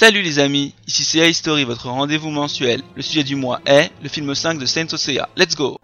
Salut les amis, ici c'est History, votre rendez-vous mensuel. Le sujet du mois est le film 5 de Saint Osea. Let's go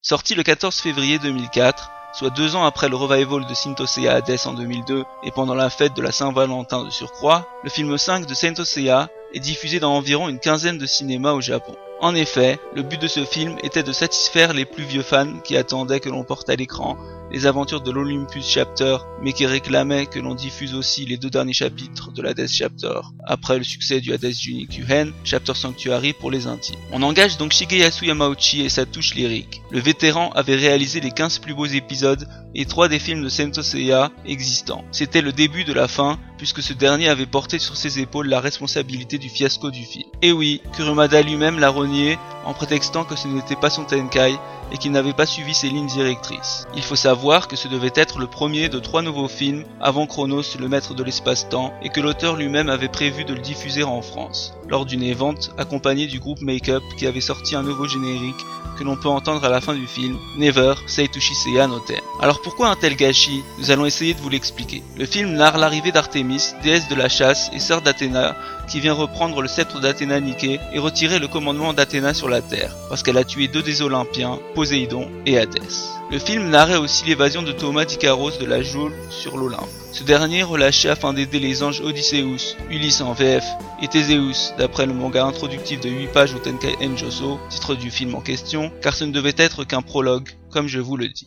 Sorti le 14 février 2004, soit deux ans après le revival de Saint Osea Hades en 2002 et pendant la fête de la Saint-Valentin de surcroît, le film 5 de Saint Osea est diffusé dans environ une quinzaine de cinémas au Japon. En effet, le but de ce film était de satisfaire les plus vieux fans qui attendaient que l'on porte à l'écran les aventures de l'Olympus Chapter, mais qui réclamaient que l'on diffuse aussi les deux derniers chapitres de l'Hades Chapter, après le succès du Hades Junikuhen, Chapter Sanctuary pour les intimes. On engage donc Shigeyasu Yamauchi et sa touche lyrique. Le vétéran avait réalisé les 15 plus beaux épisodes et trois des films de Sento Seiya existants. C'était le début de la fin, puisque ce dernier avait porté sur ses épaules la responsabilité du fiasco du film. Et oui, Kurumada lui-même l'a renié en prétextant que ce n'était pas son Tenkai et qu'il n'avait pas suivi ses lignes directrices. Il faut savoir que ce devait être le premier de trois nouveaux films avant Chronos le maître de l'espace-temps et que l'auteur lui-même avait prévu de le diffuser en France, lors d'une évente accompagnée du groupe Make-up qui avait sorti un nouveau générique que l'on peut entendre à la fin du film, Never Say to Seiya no Alors pourquoi un tel gâchis? Nous allons essayer de vous l'expliquer. Le film narre l'arrivée d'Artémis, déesse de la chasse et sœur d'Athéna, qui vient reprendre le sceptre d'Athéna Nike et retirer le commandement d'Athéna sur la Terre, parce qu'elle a tué deux des Olympiens, Poséidon et Hadès. Le film narrait aussi l'évasion de Thomas d'Icaros de la Joule sur l'Olympe. Ce dernier relâché afin d'aider les anges Odysseus, Ulysse en VF et Théséus, d'après le manga introductif de 8 pages au Tenkai Enjoso, titre du film en question, car ce ne devait être qu'un prologue, comme je vous le dis.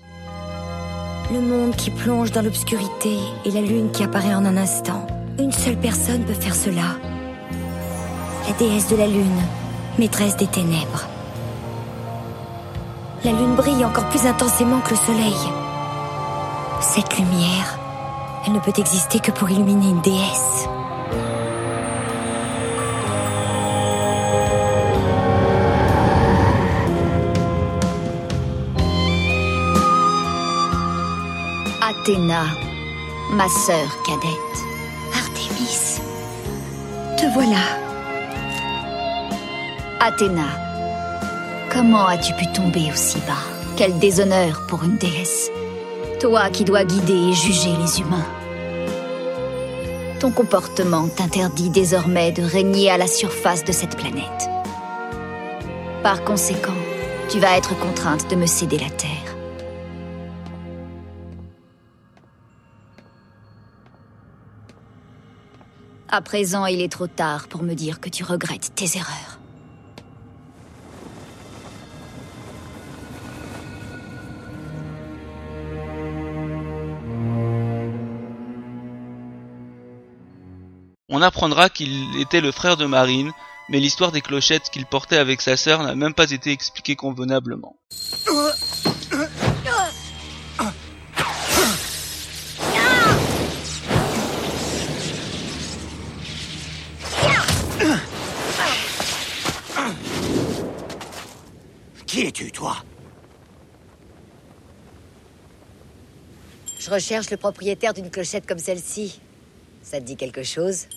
Le monde qui plonge dans l'obscurité et la lune qui apparaît en un instant. Une seule personne peut faire cela. La déesse de la lune, maîtresse des ténèbres. La lune brille encore plus intensément que le soleil. Cette lumière, elle ne peut exister que pour illuminer une déesse. Athéna, ma sœur cadette. Artémis, te voilà. Athéna, comment as-tu pu tomber aussi bas? Quel déshonneur pour une déesse. Toi qui dois guider et juger les humains. Ton comportement t'interdit désormais de régner à la surface de cette planète. Par conséquent, tu vas être contrainte de me céder la Terre. À présent, il est trop tard pour me dire que tu regrettes tes erreurs. On apprendra qu'il était le frère de Marine, mais l'histoire des clochettes qu'il portait avec sa sœur n'a même pas été expliquée convenablement. Qui es-tu, toi? Je recherche le propriétaire d'une clochette comme celle-ci. Ça te dit quelque chose?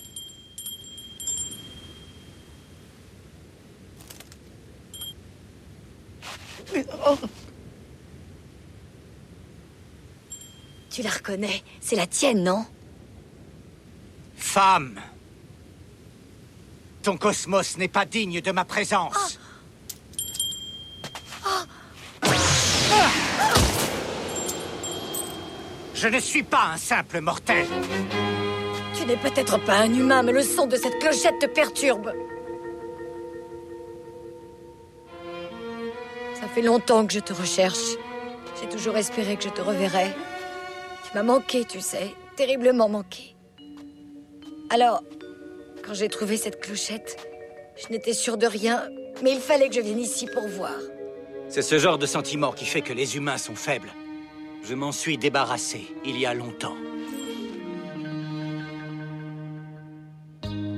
Tu la reconnais C'est la tienne, non? Femme Ton cosmos n'est pas digne de ma présence. Je ne suis pas un simple mortel. Tu n'es peut-être pas un humain, mais le son de cette clochette te perturbe. Ça fait longtemps que je te recherche. J'ai toujours espéré que je te reverrais. Tu m'as manqué, tu sais, terriblement manqué. Alors, quand j'ai trouvé cette clochette, je n'étais sûre de rien, mais il fallait que je vienne ici pour voir. C'est ce genre de sentiment qui fait que les humains sont faibles. Je m'en suis débarrassé il y a longtemps.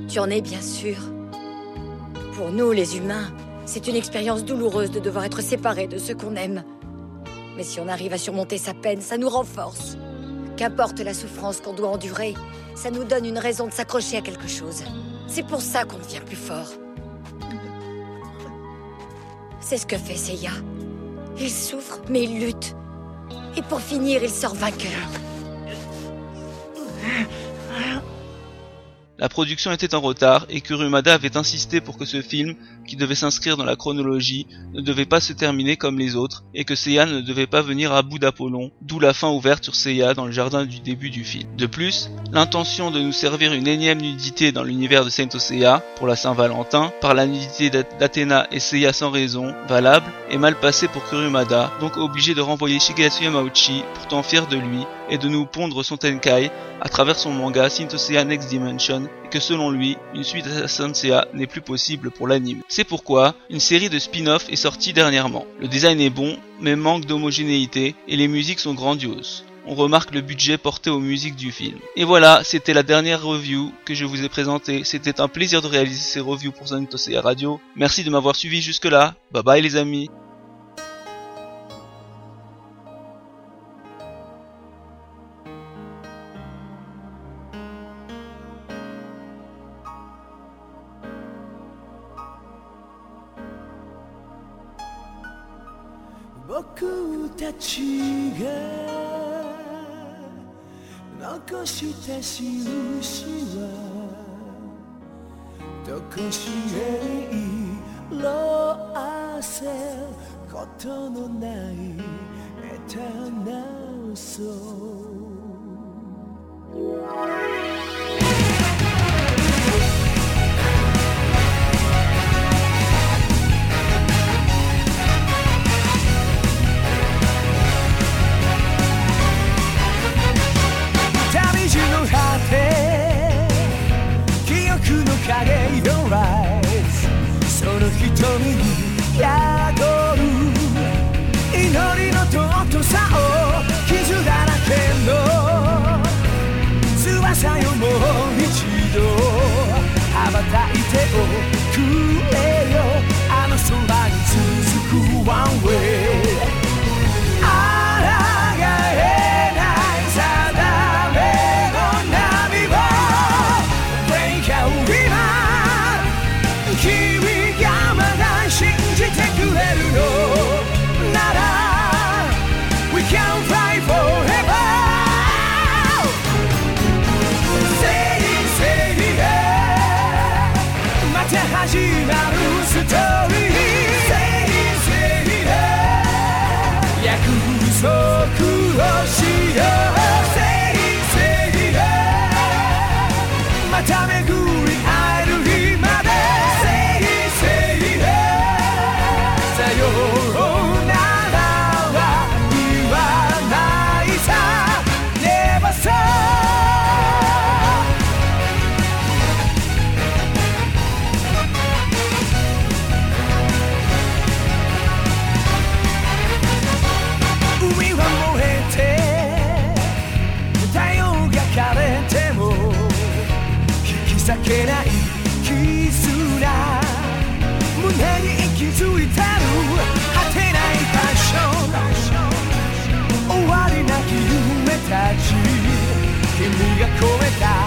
Tu en es bien sûr. Pour nous, les humains, c'est une expérience douloureuse de devoir être séparés de ceux qu'on aime. Mais si on arrive à surmonter sa peine, ça nous renforce. Qu'importe la souffrance qu'on doit endurer, ça nous donne une raison de s'accrocher à quelque chose. C'est pour ça qu'on devient plus fort. C'est ce que fait Seiya. Il souffre, mais il lutte. Et pour finir, il sort vainqueur. La production était en retard et Kurumada avait insisté pour que ce film, qui devait s'inscrire dans la chronologie, ne devait pas se terminer comme les autres et que Seiya ne devait pas venir à bout d'Apollon, d'où la fin ouverte sur Seiya dans le jardin du début du film. De plus, l'intention de nous servir une énième nudité dans l'univers de Saint Seiya pour la Saint-Valentin, par la nudité d'Athéna et Seiya sans raison, valable, est mal passée pour Kurumada, donc obligé de renvoyer Shigeyasu Yamauchi, pourtant fier de lui, et de nous pondre son Tenkai à travers son manga Sintosea Next Dimension et que selon lui, une suite à Sansea n'est plus possible pour l'anime. C'est pourquoi une série de spin-off est sortie dernièrement. Le design est bon, mais manque d'homogénéité et les musiques sont grandioses. On remarque le budget porté aux musiques du film. Et voilà, c'était la dernière review que je vous ai présentée. C'était un plaisir de réaliser ces reviews pour Santosea Radio. Merci de m'avoir suivi jusque là. Bye bye les amis. たちが残した印はどこしへ色あせことのないエターナ宿る祈りの尊さを傷だらけの翼よもう一度羽ばたいておくれ tell 全部が超えた